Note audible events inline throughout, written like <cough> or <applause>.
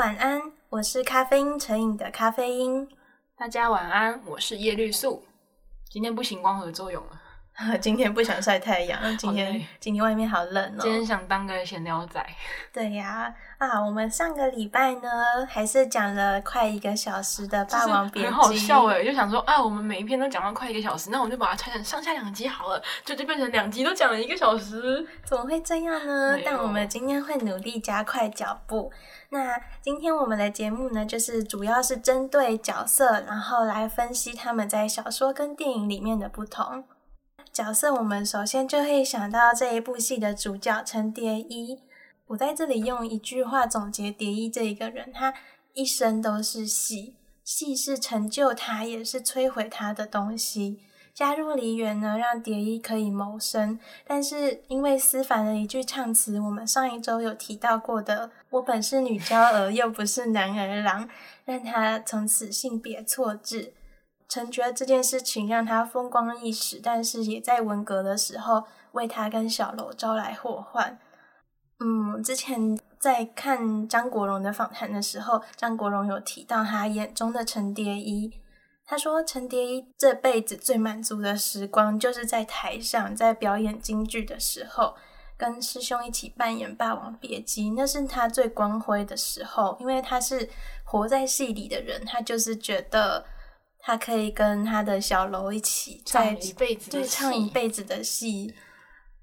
晚安，我是咖啡因成瘾的咖啡因。大家晚安，我是叶绿素。今天不行光合作用了。<laughs> 今天不想晒太阳，今天今天外面好冷哦。今天想当个闲聊仔。<laughs> 对呀，啊，我们上个礼拜呢，还是讲了快一个小时的《霸王别姬》，很好笑诶，就想说啊，我们每一篇都讲到快一个小时，那我们就把它拆成上下两集好了，就就变成两集都讲了一个小时，怎么会这样呢？但我们今天会努力加快脚步。那今天我们的节目呢，就是主要是针对角色，然后来分析他们在小说跟电影里面的不同。角色，我们首先就会想到这一部戏的主角程蝶衣。我在这里用一句话总结蝶衣这一个人：他一生都是戏，戏是成就他，也是摧毁他的东西。加入梨园呢，让蝶衣可以谋生，但是因为思凡的一句唱词，我们上一周有提到过的“我本是女娇儿，又不是男儿郎”，让他从此性别错置。成绝这件事情让他风光一时，但是也在文革的时候为他跟小楼招来祸患。嗯，之前在看张国荣的访谈的时候，张国荣有提到他眼中的陈蝶衣。他说，陈蝶衣这辈子最满足的时光，就是在台上在表演京剧的时候，跟师兄一起扮演《霸王别姬》，那是他最光辉的时候，因为他是活在戏里的人，他就是觉得。他可以跟他的小楼一起唱一辈子，对，唱一辈子的戏。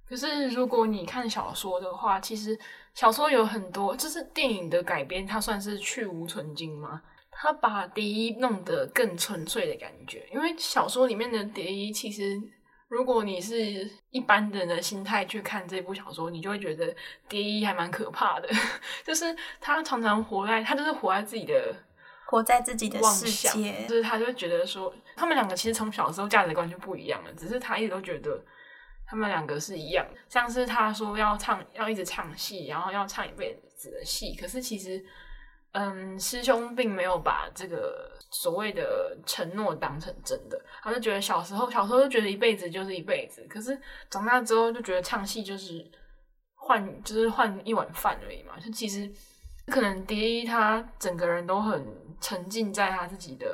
可是如果你看小说的话，其实小说有很多，就是电影的改编，它算是去无存菁吗？他把蝶衣弄得更纯粹的感觉。因为小说里面的蝶衣，其实如果你是一般人的心态去看这部小说，你就会觉得蝶衣还蛮可怕的。<laughs> 就是他常常活在，他就是活在自己的。活在自己的世界，就是他就觉得说，他们两个其实从小时候价值观就不一样了，只是他一直都觉得他们两个是一样的。像是他说要唱，要一直唱戏，然后要唱一辈子的戏，可是其实，嗯，师兄并没有把这个所谓的承诺当成真的，他就觉得小时候，小时候就觉得一辈子就是一辈子，可是长大之后就觉得唱戏就是换，就是换一碗饭而已嘛，就其实。可能蝶衣他整个人都很沉浸在他自己的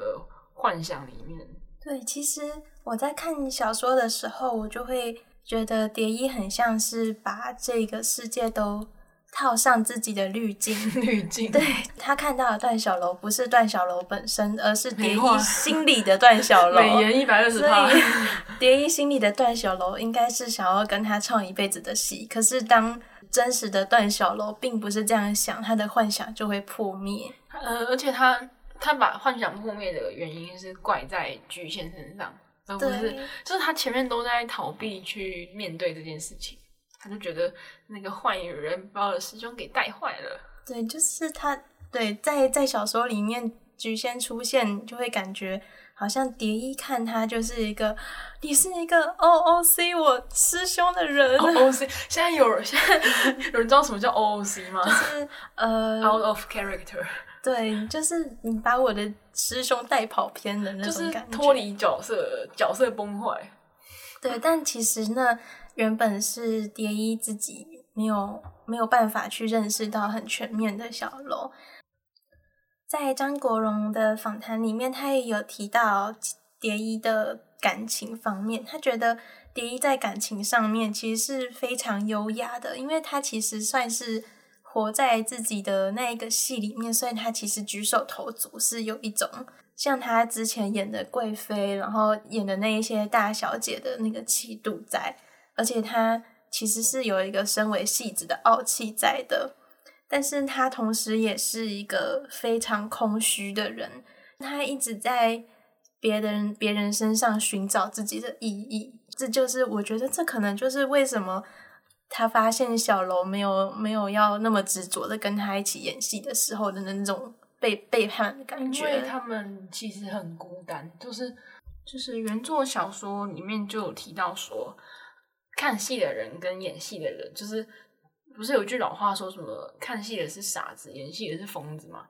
幻想里面。对，其实我在看小说的时候，我就会觉得蝶衣很像是把这个世界都套上自己的滤镜。<laughs> 滤镜。对，他看到的段小楼不是段小楼本身，而是蝶衣心里的段小楼。<laughs> 美颜一百二十趴。<laughs> 蝶衣心里的段小楼应该是想要跟他唱一辈子的戏，可是当。真实的段小楼并不是这样想，他的幻想就会破灭。呃，而且他他把幻想破灭的原因是怪在菊仙身上，而不是就是他前面都在逃避去面对这件事情，他就觉得那个坏女人把我的师兄给带坏了。对，就是他对在在小说里面菊仙出现就会感觉。好像蝶衣看他就是一个，你是一个 OOC 我师兄的人。OOC 现在有人现在 <laughs> 有人知道什么叫 OOC 吗？就是呃，out of character。对，就是你把我的师兄带跑偏的那种感觉，脱离角色，角色崩坏。对，但其实呢，原本是蝶衣自己没有没有办法去认识到很全面的小楼。在张国荣的访谈里面，他也有提到蝶衣的感情方面。他觉得蝶衣在感情上面其实是非常优雅的，因为他其实算是活在自己的那一个戏里面，所以他其实举手投足是有一种像他之前演的贵妃，然后演的那一些大小姐的那个气度在，而且他其实是有一个身为戏子的傲气在的。但是他同时也是一个非常空虚的人，他一直在别人别人身上寻找自己的意义。这就是我觉得这可能就是为什么他发现小楼没有没有要那么执着的跟他一起演戏的时候的那种被背叛的感觉。因为他们其实很孤单，就是就是原作小说里面就有提到说，看戏的人跟演戏的人就是。不是有句老话说什么看戏的是傻子，演戏的是疯子吗？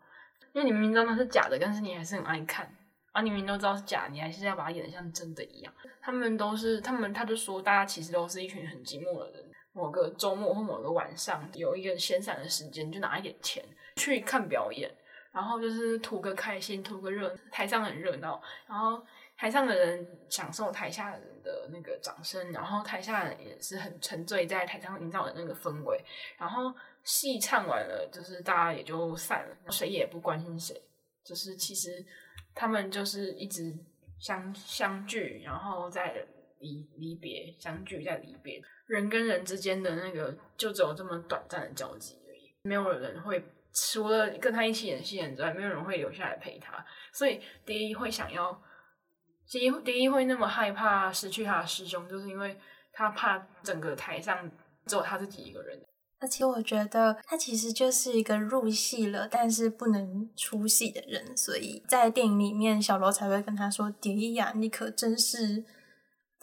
因为你明明知道那是假的，但是你还是很爱看，啊、你明明都知道是假，你还是要把它演的像真的一样。他们都是，他们他就说，大家其实都是一群很寂寞的人。某个周末或某个晚上，有一个闲散的时间，就拿一点钱去看表演，然后就是图个开心，图个热，台上很热闹，然后台上的人享受台下的人的那个掌声，然后台下人也是很沉醉在台上营造的那个氛围，然后戏唱完了，就是大家也就散了，谁也不关心谁，就是其实他们就是一直相相聚，然后再离离别，相聚再离别，人跟人之间的那个就只有这么短暂的交集而已，没有人会。除了跟他一起演戏的人之外，没有人会留下来陪他。所以蝶衣会想要，蝶衣会那么害怕失去他的师兄，就是因为他怕整个台上只有他自己一个人。而且我觉得他其实就是一个入戏了，但是不能出戏的人。所以在电影里面，小罗才会跟他说：“蝶衣呀，你可真是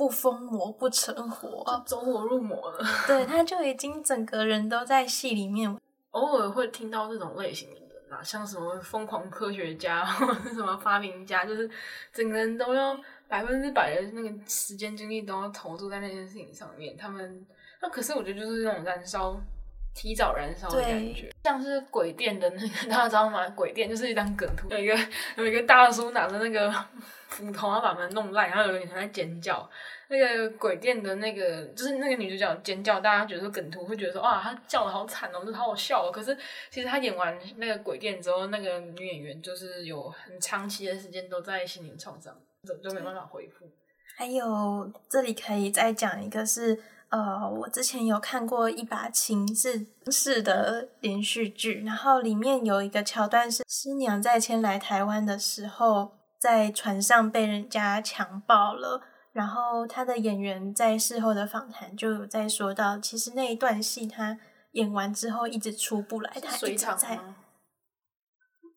不疯魔不成活，走火入魔了。<laughs> ”对，他就已经整个人都在戏里面。偶尔会听到这种类型的人啊，像什么疯狂科学家或者是什么发明家，就是整个人都要百分之百的那个时间精力都要投注在那件事情上面。他们那可是我觉得就是那种燃烧，提早燃烧的感觉，像是鬼店的那个大家知道吗？<laughs> 鬼店就是一张梗图，有一个有一个大叔拿着那个 <laughs> 斧头要把门弄烂，然后有个女生在尖叫。那个鬼店的那个，就是那个女主角尖叫，大家觉得说梗图会觉得说，哇，她叫的好惨哦，就是好好笑哦。可是其实她演完那个鬼店之后，那个女演员就是有很长期的时间都在心灵创伤，就就没办法恢复。还有这里可以再讲一个，是呃，我之前有看过一把琴是式的连续剧，然后里面有一个桥段是师娘在迁来台湾的时候，在船上被人家强暴了。然后他的演员在事后的访谈就有在说到，其实那一段戏他演完之后一直出不来，他一直在。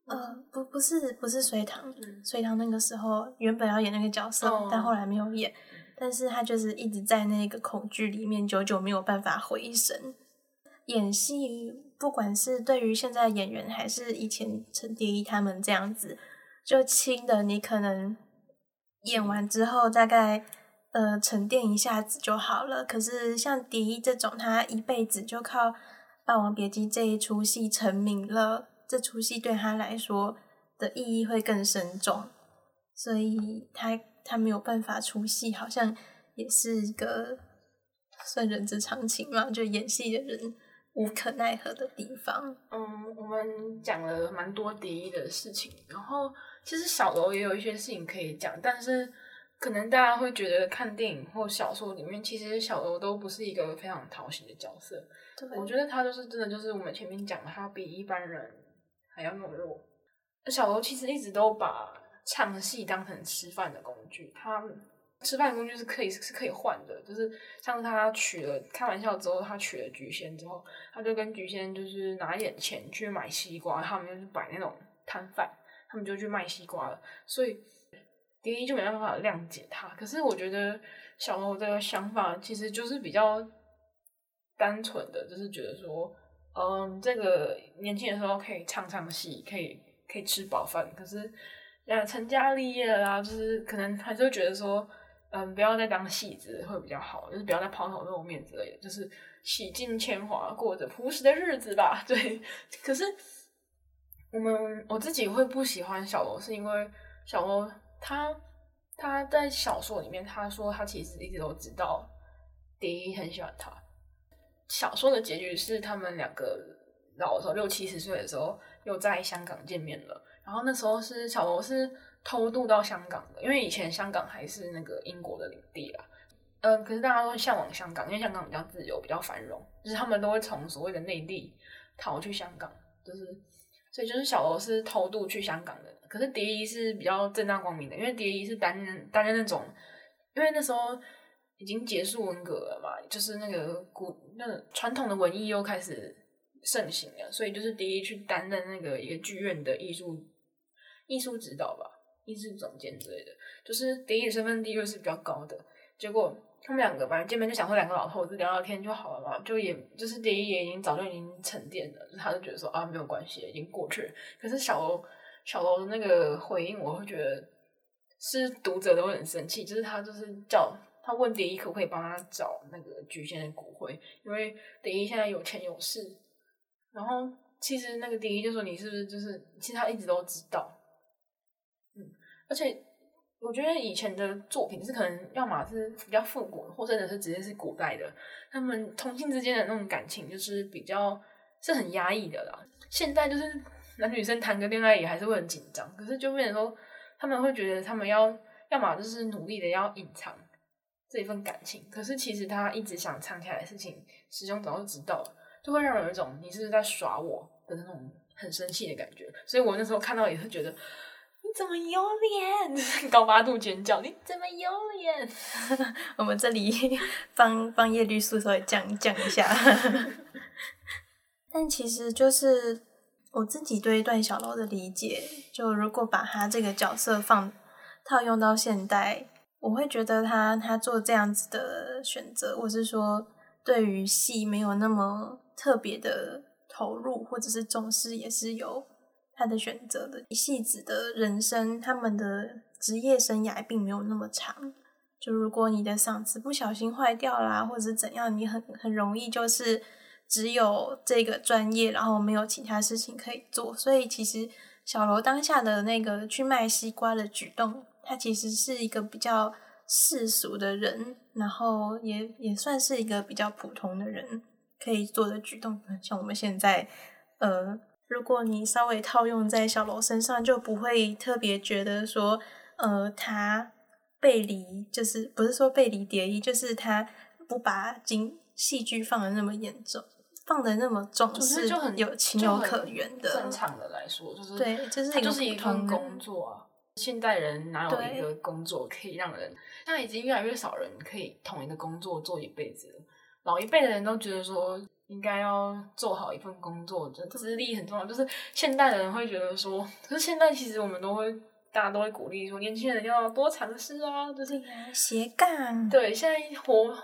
呃，不，不是，不是隋唐，隋唐那个时候原本要演那个角色，哦、但后来没有演。但是他就是一直在那个恐惧里面，久久没有办法回神。演戏，不管是对于现在演员，还是以前陈蝶衣他们这样子，就轻的你可能。演完之后，大概呃沉淀一下子就好了。可是像蝶衣这种，他一辈子就靠《霸王别姬》这一出戏成名了，这出戏对他来说的意义会更深重，所以他他没有办法出戏，好像也是一个算人之常情嘛，就演戏的人无可奈何的地方。嗯，我们讲了蛮多敌意的事情，然后。其实小楼也有一些事情可以讲，但是可能大家会觉得看电影或小说里面，其实小楼都不是一个非常讨喜的角色。对，我觉得他就是真的，就是我们前面讲的，他比一般人还要懦弱。小楼其实一直都把唱戏当成吃饭的工具，他吃饭工具是可以是可以换的，就是像他娶了开玩笑之后，他娶了菊仙之后，他就跟菊仙就是拿一点钱去买西瓜，他们就是摆那种摊贩。他们就去卖西瓜了，所以蝶衣就没办法谅解他。可是我觉得小楼的想法其实就是比较单纯的，就是觉得说，嗯，这个年轻的时候可以唱唱戏，可以可以吃饱饭。可是，呃，成家立业了啊，就是可能还是会觉得说，嗯，不要再当戏子会比较好，就是不要再抛头露面之类的，就是洗尽铅华，过着朴实的日子吧。<laughs> 对，可是。我们我自己会不喜欢小罗，是因为小罗他他在小说里面他说他其实一直都知道蝶衣很喜欢他。小说的结局是他们两个老的时候六七十岁的时候又在香港见面了。然后那时候是小楼是偷渡到香港的，因为以前香港还是那个英国的领地啦。嗯，可是大家都向往香港，因为香港比较自由，比较繁荣，就是他们都会从所谓的内地逃去香港，就是。所以就是小楼是偷渡去香港的，可是蝶衣是比较正大光明的，因为蝶衣是担任担任那种，因为那时候已经结束文革了嘛，就是那个古那传统的文艺又开始盛行了，所以就是蝶衣去担任那个一个剧院的艺术艺术指导吧，艺术总监之类的，就是蝶衣的身份地位是比较高的，结果。他们两个反正见面就想说两个老头子聊聊天就好了嘛，就也就是蝶衣也已经早就已经沉淀了，他就觉得说啊没有关系，已经过去了。可是小楼小楼的那个回应，我会觉得是读者都会很生气，就是他就是叫他问蝶衣可不可以帮他找那个菊仙的骨灰，因为蝶衣现在有钱有势，然后其实那个蝶衣就说你是不是就是，其实他一直都知道，而且我觉得以前的作品是可能要么是比较复古，或者是直接是古代的，他们同性之间的那种感情就是比较是很压抑的啦。现在就是男女生谈个恋爱也还是会很紧张，可是就变成说他们会觉得他们要要么就是努力的要隐藏这一份感情，可是其实他一直想藏起来的事情，师兄早就知道了，就会让人有一种你是不是在耍我的那种很生气的感觉，所以我那时候看到也是觉得怎么有脸，<laughs> 高八度尖叫，你怎么有脸？<laughs> 我们这里帮帮叶绿素稍微降降一下。<laughs> 但其实就是我自己对段小楼的理解，就如果把他这个角色放套用到现代，我会觉得他他做这样子的选择，或是说对于戏没有那么特别的。投入或者是重视也是有他的选择的。戏子的人生，他们的职业生涯并没有那么长。就如果你的嗓子不小心坏掉啦，或者怎样，你很很容易就是只有这个专业，然后没有其他事情可以做。所以其实小楼当下的那个去卖西瓜的举动，他其实是一个比较世俗的人，然后也也算是一个比较普通的人。可以做的举动，像我们现在，呃，如果你稍微套用在小楼身上，就不会特别觉得说，呃，他背离，就是不是说背离蝶衣，就是他不把京戏剧放的那么严重，放的那么重，是就很有情有可原的。正常的来说，就是对，就是他就是一份工作啊。现代人哪有一个工作可以让人？现在已经越来越少人可以同一个工作做一辈子了。老一辈的人都觉得说，应该要做好一份工作，就资历很重要。就是现代的人会觉得说，可是现在其实我们都会，大家都会鼓励说，年轻人要多尝试啊，就是斜杠。对，现在活，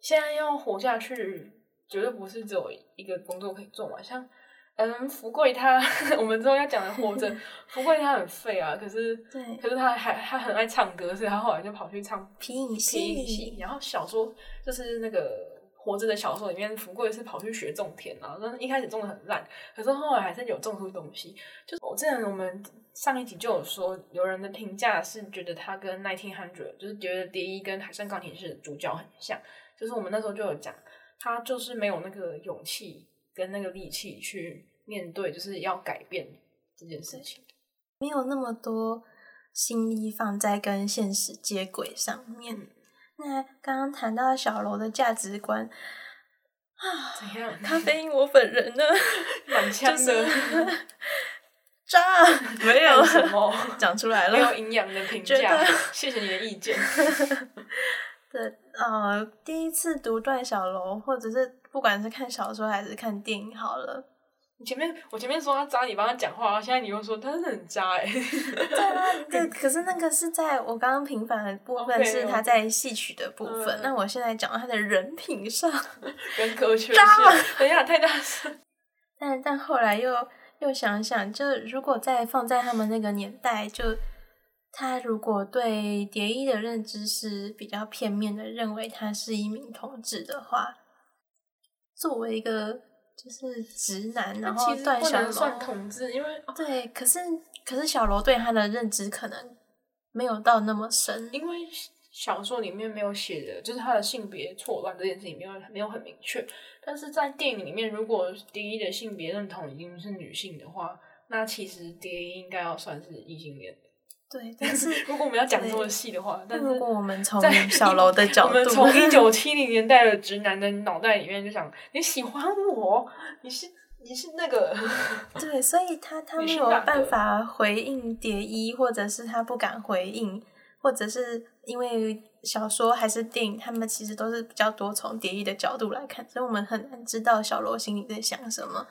现在要活下去，绝对不是只有一个工作可以做嘛。像嗯，福贵他，<laughs> 我们之后要讲的活着，<laughs> 福贵他很废啊，可是对，可是他还他很爱唱歌，所以他后来就跑去唱皮影戏，然后小说就是那个。活着的小说里面，福贵是跑去学种田啊，但是一开始种的很烂，可是后来还是有种出东西。就是我之前我们上一集就有说，有人的评价是觉得他跟《Nineteen Hundred》就是觉得蝶衣跟《海上钢琴师》的主角很像。就是我们那时候就有讲，他就是没有那个勇气跟那个力气去面对，就是要改变这件事情，没有那么多心力放在跟现实接轨上面。嗯那刚刚谈到小楼的价值观啊，怎样？咖啡因我本人呢？<laughs> 满腔的 <laughs> 渣，<laughs> 没有什么讲出来了，没有营养的评价。谢谢你的意见。对，呃，第一次读段小楼，或者是不管是看小说还是看电影，好了。你前面我前面说他渣，你帮他讲话，现在你又说他是很渣哎。对啊，对，可是那个是在我刚刚平凡的部分，是他在戏曲的部分。Okay, 那我现在讲到他的人品上，人格缺陷，等一下太大声。<laughs> 但但后来又又想想，就如果再放在他们那个年代，就他如果对蝶衣的认知是比较片面的，认为他是一名同志的话，作为一个。就是直男，然后段小楼算同志，因为对，可是可是小楼对他的认知可能没有到那么深，因为小说里面没有写的，就是他的性别错乱这件事情没有没有很明确。但是在电影里面，如果蝶衣的性别认同已经是女性的话，那其实蝶衣应该要算是异性恋。对，<laughs> 但是如果我们要讲这么细的话，但是如果我们从小楼的角度，<laughs> 我们从一九七零年代的直男的脑袋里面就想，你喜欢我，你是你是那个，<laughs> 对，所以他他没有办法回应蝶衣，或者是他不敢回应，或者是因为小说还是电影，他们其实都是比较多从蝶衣的角度来看，所以我们很难知道小楼心里在想什么。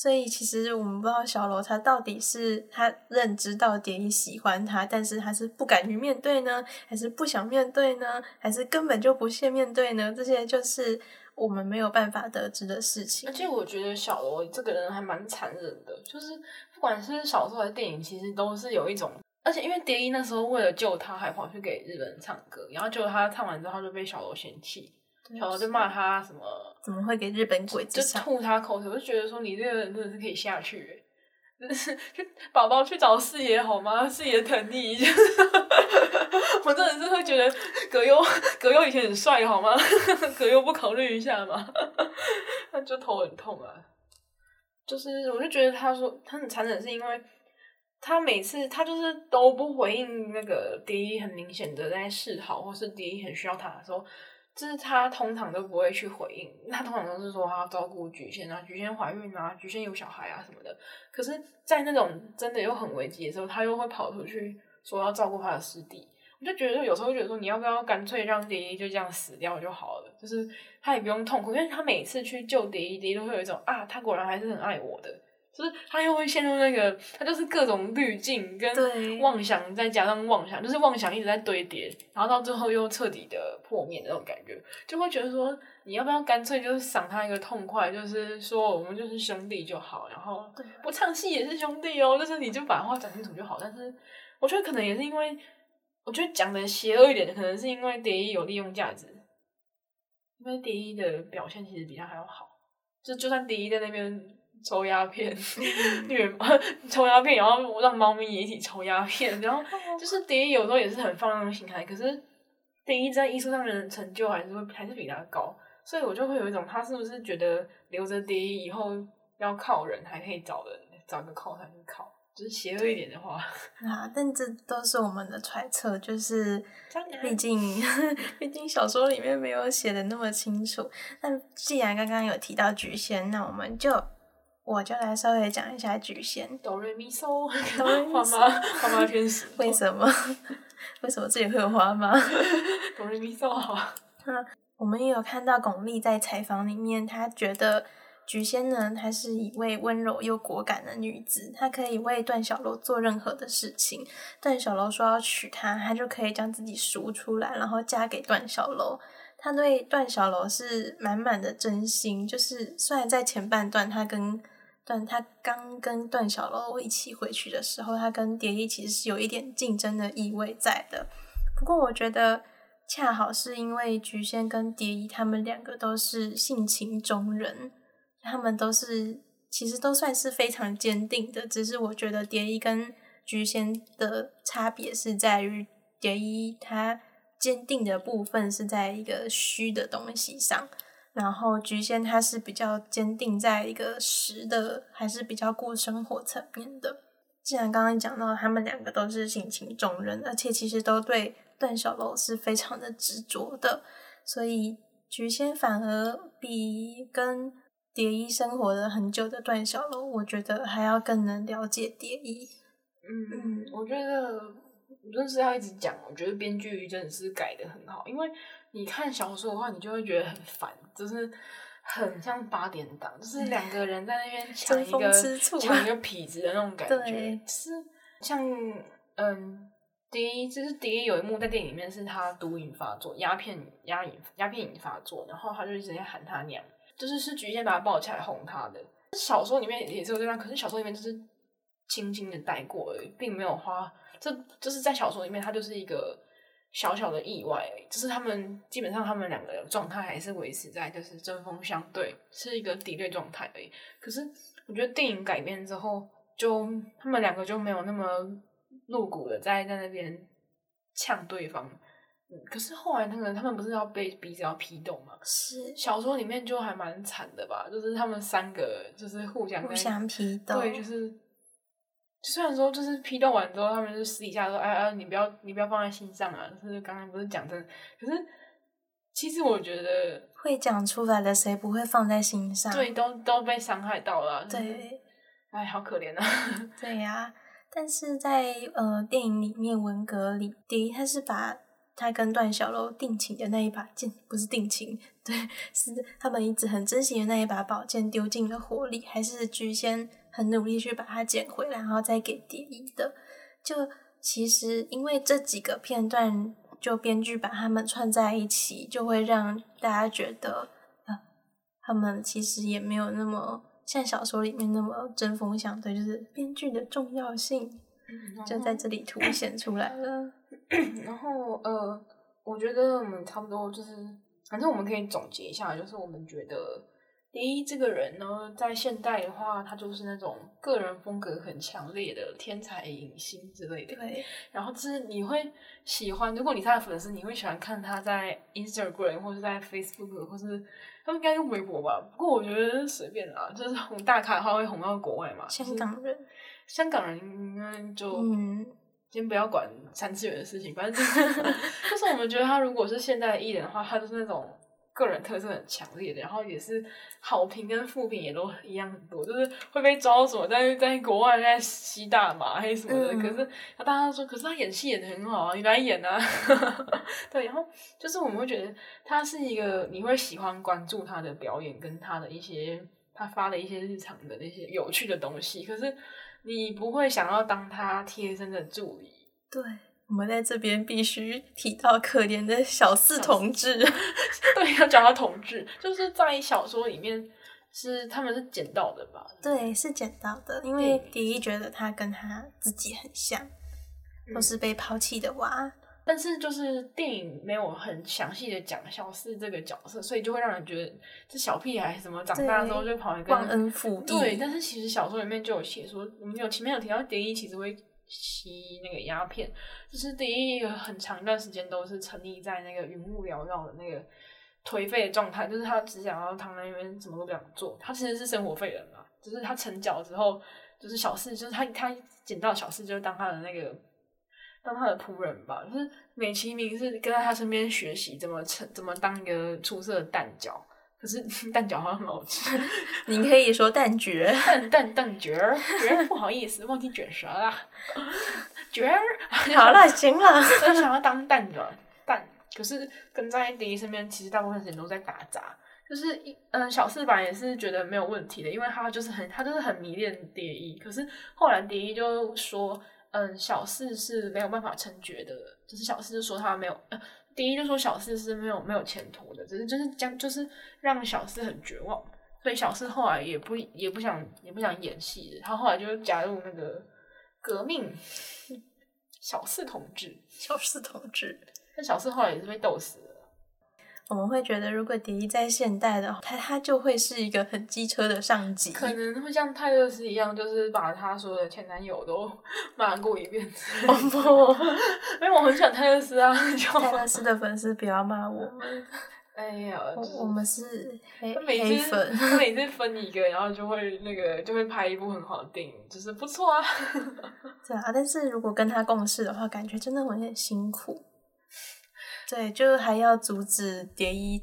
所以其实我们不知道小楼他到底是他认知到蝶衣喜欢他，但是他是不敢于面对呢，还是不想面对呢，还是根本就不屑面对呢？这些就是我们没有办法得知的事情。而且我觉得小楼这个人还蛮残忍的，就是不管是小说还是电影，其实都是有一种。而且因为蝶衣那时候为了救他，还跑去给日本人唱歌，然后结果他唱完之后就被小楼嫌弃。小楼就骂他什么，怎么会给日本鬼子就吐他口水，我就觉得说你这个人真的是可以下去，就是宝宝去找四爷好吗？四爷疼你，<laughs> 我真的是会觉得葛优葛优以前很帅好吗？<laughs> 葛优不考虑一下吗？他 <laughs> 就头很痛啊，就是我就觉得他说他很残忍，是因为。他每次他就是都不回应那个蝶衣，很明显的在示好，或是蝶衣很需要他的时候，就是他通常都不会去回应。他通常都是说他要照顾菊仙啊，菊仙怀孕啊，菊仙有小孩啊什么的。可是，在那种真的又很危急的时候，他又会跑出去说要照顾他的师弟。我就觉得有时候觉得说，你要不要干脆让蝶衣就这样死掉就好了？就是他也不用痛苦，因为他每次去救蝶衣，蝶都会有一种啊，他果然还是很爱我的。就是他又会陷入那个，他就是各种滤镜跟妄想，再加上妄想，就是妄想一直在堆叠，然后到最后又彻底的破灭的那种感觉，就会觉得说，你要不要干脆就是赏他一个痛快，就是说我们就是兄弟就好，然后不唱戏也是兄弟哦，就是你就把话讲清楚就好。但是我觉得可能也是因为，我觉得讲的邪恶一点的，可能是因为蝶衣有利用价值，因为蝶衣的表现其实比他还要好，就就算蝶衣在那边。抽鸦片，<laughs> 虐抽鸦片，然后让猫咪也一起抽鸦片，然后就是蝶衣有时候也是很放浪形骸，可是蝶衣在艺术上面的成就还是会还是比他高，所以我就会有一种他是不是觉得留着蝶衣以后要靠人，还可以找人找个靠山去靠，就是邪恶一点的话啊，但这都是我们的揣测，就是毕竟 <laughs> 毕竟小说里面没有写的那么清楚。那既然刚刚有提到局限，那我们就。我就来稍微讲一下菊仙。哆瑞咪嗦，花妈花妈天使。为什么？<laughs> 为什么这里会有花妈？哆瑞咪嗦好。那我们也有看到巩俐在采访里面，她觉得菊仙呢，她是一位温柔又果敢的女子，她可以为段小楼做任何的事情。段小楼说要娶她，她就可以将自己赎出来，然后嫁给段小楼。她对段小楼是满满的真心，就是虽然在前半段，她跟但他刚跟段小楼一起回去的时候，他跟蝶衣其实是有一点竞争的意味在的。不过我觉得恰好是因为菊仙跟蝶衣他们两个都是性情中人，他们都是其实都算是非常坚定的。只是我觉得蝶衣跟菊仙的差别是在于蝶衣他坚定的部分是在一个虚的东西上。然后菊仙他是比较坚定在一个实的，还是比较过生活层面的。既然刚刚讲到他们两个都是性情中人，而且其实都对段小楼是非常的执着的，所以菊仙反而比跟蝶衣生活了很久的段小楼，我觉得还要更能了解蝶衣。嗯，我觉得就是要一直讲，我觉得编剧真的是改得很好，因为。你看小说的话，你就会觉得很烦，就是很像八点档，就是两个人在那边 <laughs> 抢一个 <laughs> 抢一个痞子的那种感觉。对是像嗯，第一就是第一有一幕在电影里面是他毒瘾发作，鸦片鸦瘾鸦片瘾发作，然后他就一直在喊他娘，就是是菊仙把他抱起来哄他的。小说里面也是有这样，可是小说里面就是轻轻的带过而已，并没有花。这就是在小说里面，他就是一个。小小的意外，就是他们基本上他们两个的状态还是维持在就是针锋相对，是一个敌对状态而已。可是我觉得电影改编之后，就他们两个就没有那么露骨的在在那边呛对方。嗯，可是后来那个他们不是要被逼着要批斗吗？是小说里面就还蛮惨的吧？就是他们三个就是互相互相批斗，对，就是。虽然说就是批斗完之后，他们就私底下说：“哎哎，你不要你不要放在心上啊！”就是刚刚不是讲真，可是其实我觉得会讲出来的，谁不会放在心上？对，都都被伤害到了。对，哎，好可怜啊！<laughs> 对呀、啊，但是在呃电影里面文革里，第一他是把他跟段小楼定情的那一把剑，不是定情，对，是他们一直很珍惜的那一把宝剑丢进了火里，还是菊仙？很努力去把它捡回来，然后再给蝶衣的。就其实因为这几个片段，就编剧把他们串在一起，就会让大家觉得，啊，他们其实也没有那么像小说里面那么针锋相对，就是编剧的重要性就在这里凸显出来了。<clears throat> 然后呃，我觉得我们差不多就是反正我们可以总结一下，就是我们觉得。第一，这个人呢，在现代的话，他就是那种个人风格很强烈的天才影星之类的。对。然后就是你会喜欢，如果你是他的粉丝，你会喜欢看他在 Instagram 或者在 Facebook 或是他们应该用微博吧？不过我觉得随便啦，就是红大咖的话会红到国外嘛。香港人，香港人应该就嗯，先不要管三次元的事情，反正就是，<laughs> 就是我们觉得他如果是现代艺人的话，他就是那种。个人特色很强烈的，然后也是好评跟负评也都一样很多，就是会被招什么在在国外在吸大麻还是什么的。嗯、可是他大家说，可是他演戏演的很好啊，你来演啊。<laughs> 对，然后就是我们会觉得他是一个你会喜欢关注他的表演跟他的一些他发的一些日常的那些有趣的东西，可是你不会想要当他贴身的助理。对。我们在这边必须提到可怜的小四同志，<laughs> 对，要讲他同志，就是在小说里面是他们是捡到的吧？对，是捡到的，因为迪一觉得他跟他自己很像，嗯、都是被抛弃的娃。但是就是电影没有很详细的讲小四这个角色，所以就会让人觉得这小屁孩什么长大之后就跑来跟忘恩负义。对，但是其实小说里面就有写说，我们有前面有提到蝶衣其实会。吸那个鸦片，就是第一个很长一段时间都是沉溺在那个云雾缭绕的那个颓废的状态，就是他只想要躺在那边，什么都不想做。他其实是生活废人嘛，就是他成脚之后，就是小四，就是他他捡到小四，就当他的那个当他的仆人吧，就是美其名是跟在他身边学习怎么成怎么当一个出色的蛋角。可是 <laughs> 蛋饺好像很好吃，<laughs> 你可以说蛋卷，<laughs> 蛋蛋蛋卷儿，卷儿不好意思，忘记卷舌了，卷儿，好了，行了，我。想要当蛋卷蛋，可是跟在迪一身边，其实大部分时间都在打杂，就是一嗯小四版也是觉得没有问题的，因为他就是很他就是很迷恋蝶衣，可是后来蝶衣就说，嗯小四是没有办法成绝的，就是小四就说他没有。呃第一就说小四是没有没有前途的，只是就是将就是让小四很绝望，所以小四后来也不也不想也不想演戏，他后来就加入那个革命小四同志，小四同志，但小四后来也是被斗死了。我们会觉得，如果蝶衣在现代的话，他他就会是一个很机车的上级，可能会像泰勒斯一样，就是把他所有的前男友都 <laughs> 骂过一遍。哦不，因为我很喜欢泰勒斯啊！泰勒斯的粉丝不要骂我们。<laughs> 哎呀，我们是黑每黑粉，他每次分一个，然后就会那个就会拍一部很好的电影，就是不错啊。<laughs> 对啊，但是如果跟他共事的话，感觉真的会很辛苦。对，就还要阻止蝶衣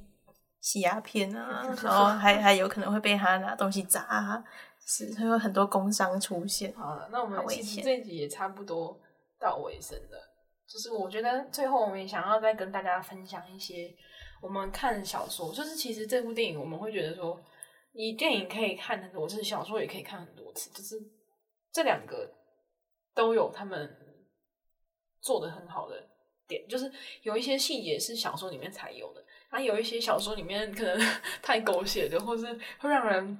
吸鸦片啊，<laughs> 然后还还有可能会被他拿东西砸啊，是会有很多工伤出现。好了，那我们其实这一集也差不多到尾声了。就是我觉得最后我们也想要再跟大家分享一些我们看小说，就是其实这部电影我们会觉得说，你电影可以看很多次，小说也可以看很多次，就是这两个都有他们做的很好的。点就是有一些细节是小说里面才有的，啊，有一些小说里面可能 <laughs> 太狗血的，或是会让人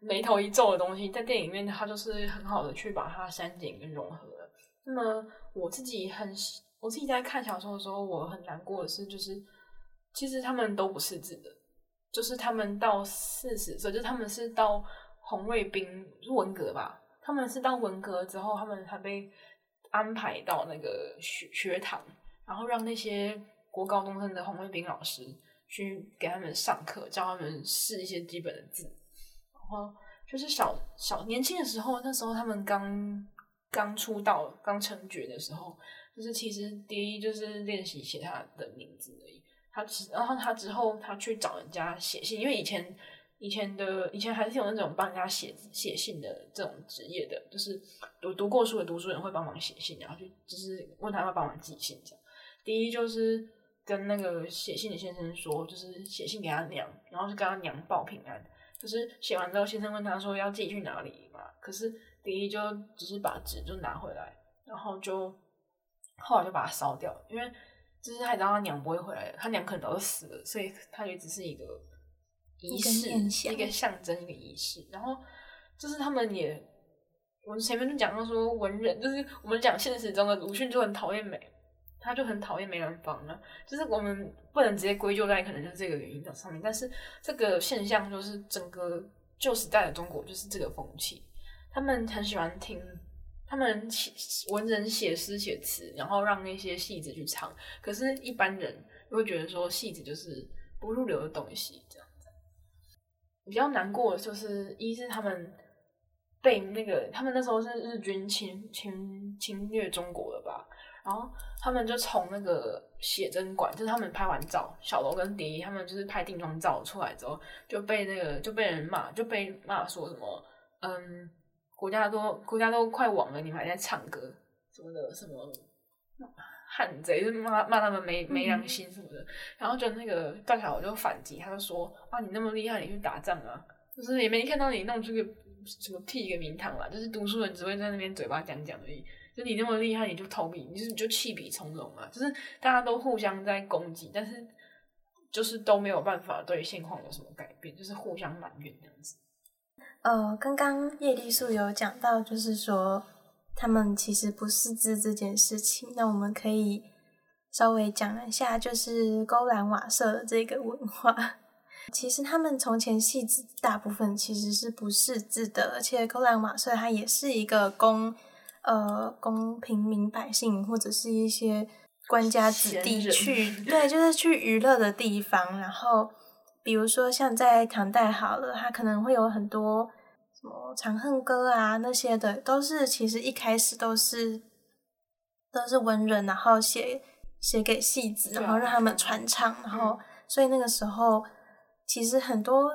眉头一皱的东西，在电影里面它就是很好的去把它删减跟融合了。那么我自己很，我自己在看小说的时候，我很难过的是，就是其实他们都不是自的，就是他们到四十岁，就他们是到红卫兵文革吧，他们是到文革之后，他们才被安排到那个学学堂。然后让那些国高中生的红卫兵老师去给他们上课，教他们识一些基本的字。然后就是小小年轻的时候，那时候他们刚刚出道、刚成角的时候，就是其实第一就是练习写他的名字而已。他之然后他之后他去找人家写信，因为以前以前的以前还是有那种帮人家写写信的这种职业的，就是读读过书的读书人会帮忙写信，然后就就是问他要帮忙寄信这样。第一就是跟那个写信的先生说，就是写信给他娘，然后就跟他娘报平安。可是写完之后，先生问他说要寄去哪里嘛？可是第一就只是把纸就拿回来，然后就后来就把它烧掉，因为就是他知道他娘不会回来，他娘可能早就死了，所以他也只是一个仪式，一个象征，一个仪式。然后就是他们也，我们前面就讲到说文人，就是我们讲现实中的鲁迅就很讨厌美。他就很讨厌梅兰芳啊。就是我们不能直接归咎在可能就是这个原因的上面，但是这个现象就是整个旧时代的中国就是这个风气，他们很喜欢听。他们写文人写诗写词，然后让那些戏子去唱。可是，一般人会觉得说戏子就是不入流的东西，这样子。比较难过的就是，一是他们被那个他们那时候是日军侵侵侵略中国了吧？然后他们就从那个写真馆，就是他们拍完照，小楼跟蝶衣他们就是拍定妆照出来之后，就被那个就被人骂，就被骂说什么嗯。国家都国家都快亡了，你们还在唱歌什么的？什么汉贼？就骂骂他们没没良心什么的。然后就那个段小楼就反击，他就说：“啊，你那么厉害，你去打仗啊！就是也没看到你弄出个什么屁一个名堂啦，就是读书人只会在那边嘴巴讲讲而已。就你那么厉害，你就投笔，你就你就弃笔从戎啊！就是大家都互相在攻击，但是就是都没有办法对现况有什么改变，就是互相埋怨这样子。”呃，刚刚叶丽素有讲到，就是说他们其实不识字这件事情。那我们可以稍微讲一下，就是勾栏瓦舍的这个文化。<laughs> 其实他们从前戏子大部分其实是不识字的，而且勾栏瓦舍它也是一个公呃供平民百姓或者是一些官家子弟去，<laughs> 对，就是去娱乐的地方，然后。比如说，像在唐代好了，它可能会有很多什么《长恨歌》啊那些的，都是其实一开始都是都是文人，然后写写给戏子，然后让他们传唱，然后所以那个时候其实很多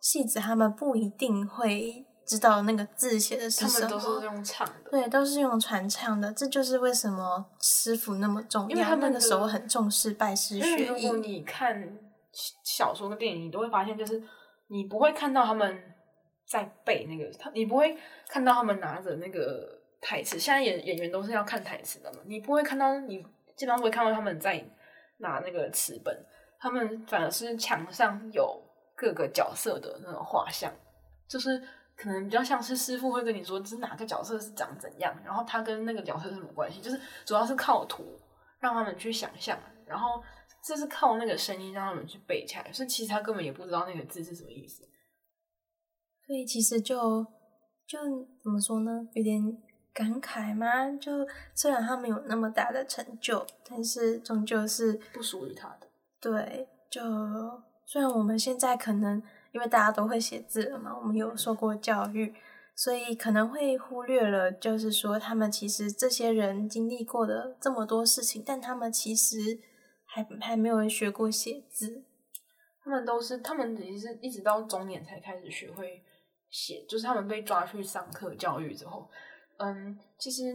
戏子他们不一定会知道那个字写的是什么，他们都是用唱的，对，都是用传唱的，这就是为什么师傅那么重要，因为他们那个时候很重视拜师学艺。如果你看。小说跟电影，你都会发现，就是你不会看到他们在背那个，他你不会看到他们拿着那个台词。现在演演员都是要看台词的嘛，你不会看到，你基本上不会看到他们在拿那个词本，他们反而是墙上有各个角色的那种画像，就是可能比较像是师傅会跟你说，这是哪个角色是长怎样，然后他跟那个角色是什么关系，就是主要是靠图让他们去想象，然后。这是靠那个声音让他们去背起来，所以其实他根本也不知道那个字是什么意思。所以其实就就怎么说呢，有点感慨嘛。就虽然他没有那么大的成就，但是终究是不属于他的。对，就虽然我们现在可能因为大家都会写字了嘛，我们有受过教育，所以可能会忽略了，就是说他们其实这些人经历过的这么多事情，但他们其实。还还没有学过写字，他们都是他们其实一直到中年才开始学会写，就是他们被抓去上课教育之后，嗯，其实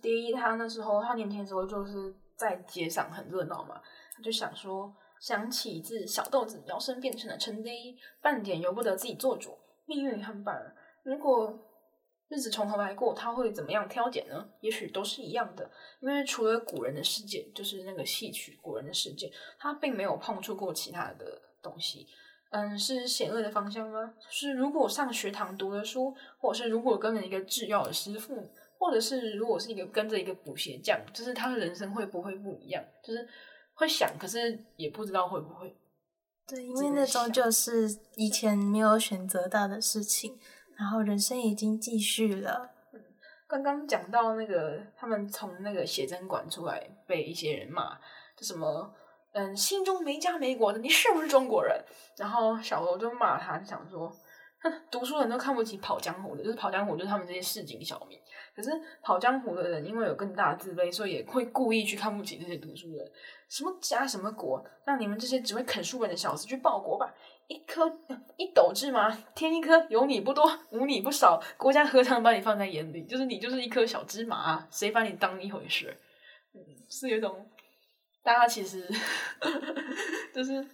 蝶衣他那时候他年轻的时候就是在街上很热闹嘛，他就想说，想起自小豆子摇身变成了陈蝶衣，半点由不得自己做主，命运很棒，如果。日子从头来过，他会怎么样挑拣呢？也许都是一样的，因为除了古人的世界，就是那个戏曲，古人的世界，他并没有碰触过其他的东西。嗯，是险恶的方向吗？是如果上学堂读了书，或者是如果跟着一个制药的师傅，或者是如果是一个跟着一个补鞋匠，就是他的人生会不会不一样？就是会想，可是也不知道会不会。对，因为那种就是以前没有选择到的事情。然后人生已经继续了。刚刚讲到那个，他们从那个写真馆出来，被一些人骂，就什么，嗯，心中没家没国的，你是不是中国人？然后小罗就骂他，就想说，哼，读书人都看不起跑江湖的，就是跑江湖，就是他们这些市井小民。可是跑江湖的人，因为有更大的自卑，所以也会故意去看不起这些读书人。什么家什么国，让你们这些只会啃书本的小子去报国吧！一颗一斗志嘛，添一颗，有你不多，无你不少，国家何尝把你放在眼里？就是你就是一颗小芝麻，谁把你当一回事？嗯，是有一种，大家其实 <laughs> 就是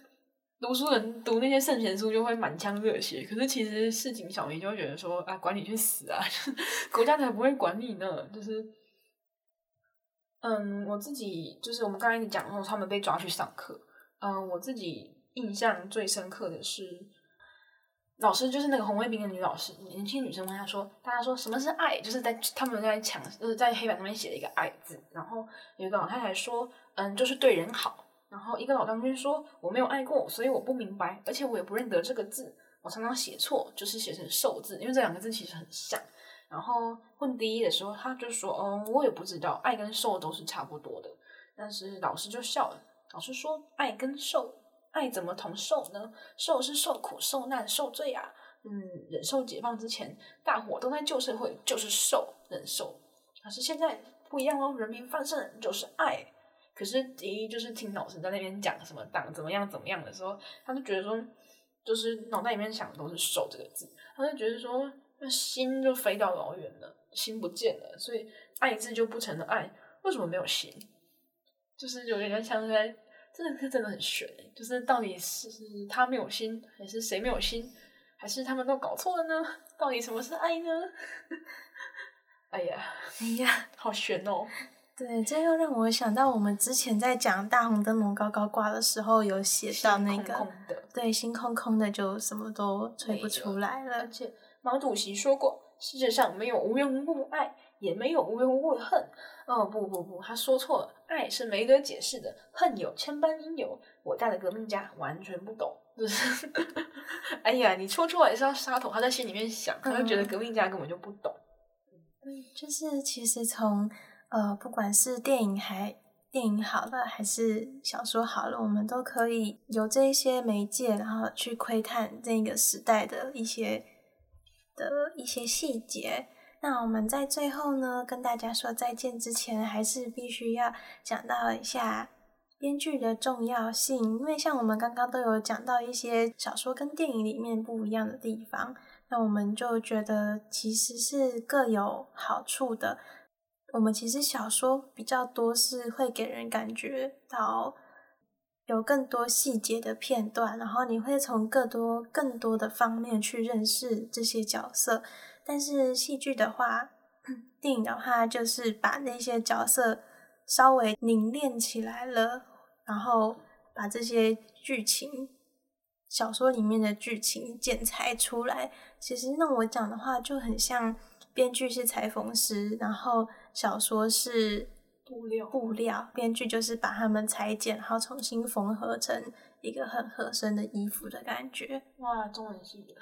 读书人读那些圣贤书就会满腔热血，可是其实市井小民就会觉得说啊，管你去死啊！<laughs> 国家才不会管你呢。就是，嗯，我自己就是我们刚才讲说他们被抓去上课，嗯，我自己。印象最深刻的是，老师就是那个红卫兵的女老师，年轻女生问他说：“大家说什么是爱？”就是在他们在墙，就是在黑板上面写了一个“爱”字。然后有一个老太太说：“嗯，就是对人好。”然后一个老将军说：“我没有爱过，所以我不明白，而且我也不认得这个字。我常常写错，就是写成‘受’字，因为这两个字其实很像。”然后问第一的时候，他就说：“嗯，我也不知道，爱跟受都是差不多的。”但是老师就笑了。老师说：“爱跟受，爱怎么同受呢？受是受苦、受难、受罪啊。嗯，忍受解放之前，大伙都在旧社会，就是受忍受。可是现在不一样哦，人民翻身就是爱。”可是第一就是听老师在那边讲什么党怎么样怎么样的时候，他就觉得说，就是脑袋里面想的都是“受”这个字，他就觉得说，那心就飞到老远了，心不见了，所以爱字就不成了爱。为什么没有心？就是有点像在，真的是真的很玄，就是到底是他没有心，还是谁没有心，还是他们都搞错了呢？到底什么是爱呢？<laughs> 哎呀，哎呀，好悬哦。对，这又让我想到我们之前在讲大红灯笼高高挂的时候，有写到那个，空空对，心空空的，就什么都吹不出来了。而且毛主席说过，世界上没有无缘无故的爱，也没有无缘无故的恨。哦，不不不，他说错了，爱是没得解释的，恨有千般因由。伟大的革命家完全不懂，就是，哎呀，你戳出来是要杀头，他在心里面想，他就觉得革命家根本就不懂。嗯，就是其实从。呃，不管是电影还电影好了，还是小说好了，我们都可以有这一些媒介，然后去窥探这个时代的一些的一些细节。那我们在最后呢，跟大家说再见之前，还是必须要讲到一下编剧的重要性，因为像我们刚刚都有讲到一些小说跟电影里面不一样的地方，那我们就觉得其实是各有好处的。我们其实小说比较多是会给人感觉到有更多细节的片段，然后你会从更多更多的方面去认识这些角色。但是戏剧的话，电影的话就是把那些角色稍微凝练起来了，然后把这些剧情，小说里面的剧情剪裁出来。其实那我讲的话就很像。编剧是裁缝师，然后小说是布料，布料编剧就是把它们裁剪，然后重新缝合成一个很合身的衣服的感觉。哇，中文系的，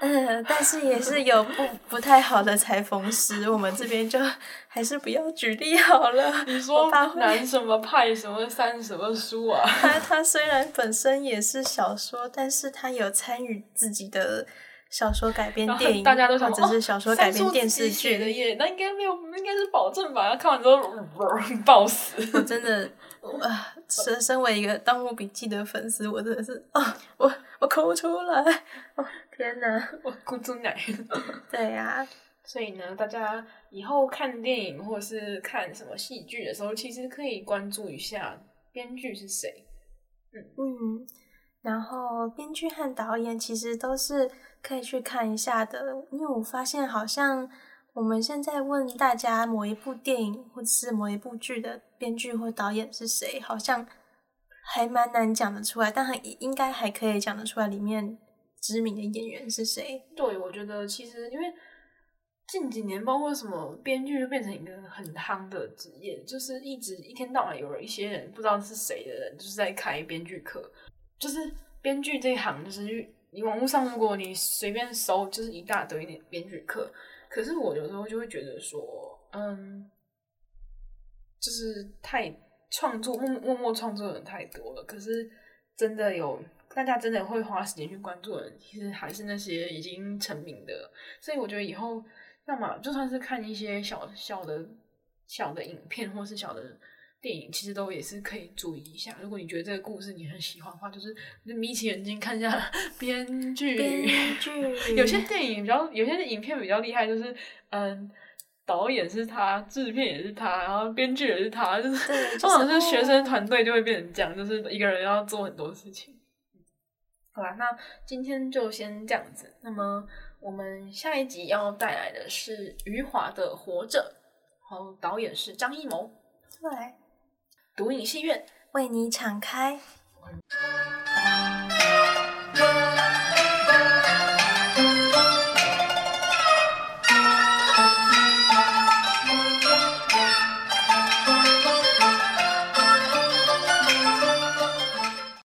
嗯，但是也是有不不太好的裁缝师，我们这边就还是不要举例好了。<laughs> 你说南什么派什么三什么书啊？他他虽然本身也是小说，但是他有参与自己的。小说改编电影，大家都想只是小说改编电视剧的耶，那应该没有，应该是保证吧？看完之后 <laughs> 暴死！我真的，啊，身身为一个《盗墓笔记》的粉丝，我真的是啊，我我哭出来，哦天哪，我哭出来。对呀、啊，所以呢，大家以后看电影或是看什么戏剧的时候，其实可以关注一下编剧是谁。嗯嗯，然后编剧和导演其实都是。可以去看一下的，因为我发现好像我们现在问大家某一部电影或者是某一部剧的编剧或导演是谁，好像还蛮难讲得出来，但还应该还可以讲得出来里面知名的演员是谁。对，我觉得其实因为近几年，包括什么编剧就变成一个很夯的职业，就是一直一天到晚有人一些人不知道是谁的人，就是在开编剧课，就是编剧这一行就是。你网络上，如果你随便搜，就是一大堆点编剧课。可是我有时候就会觉得说，嗯，就是太创作，默默默创作的人太多了。可是真的有大家真的会花时间去关注的人，其实还是那些已经成名的。所以我觉得以后，要么就算是看一些小小的、小的影片，或是小的。电影其实都也是可以注意一下。如果你觉得这个故事你很喜欢的话，就是就眯起眼睛看一下 <laughs> 编剧。编剧 <laughs> 有些电影比较，有些影片比较厉害，就是嗯，导演是他，制片也是他，然后编剧也是他，就是通常是学生团队就会变成这样，就是一个人要做很多事情。好啦，那今天就先这样子。那么我们下一集要带来的是余华的《活着》，然后导演是张艺谋。对。独影戏院为你敞开。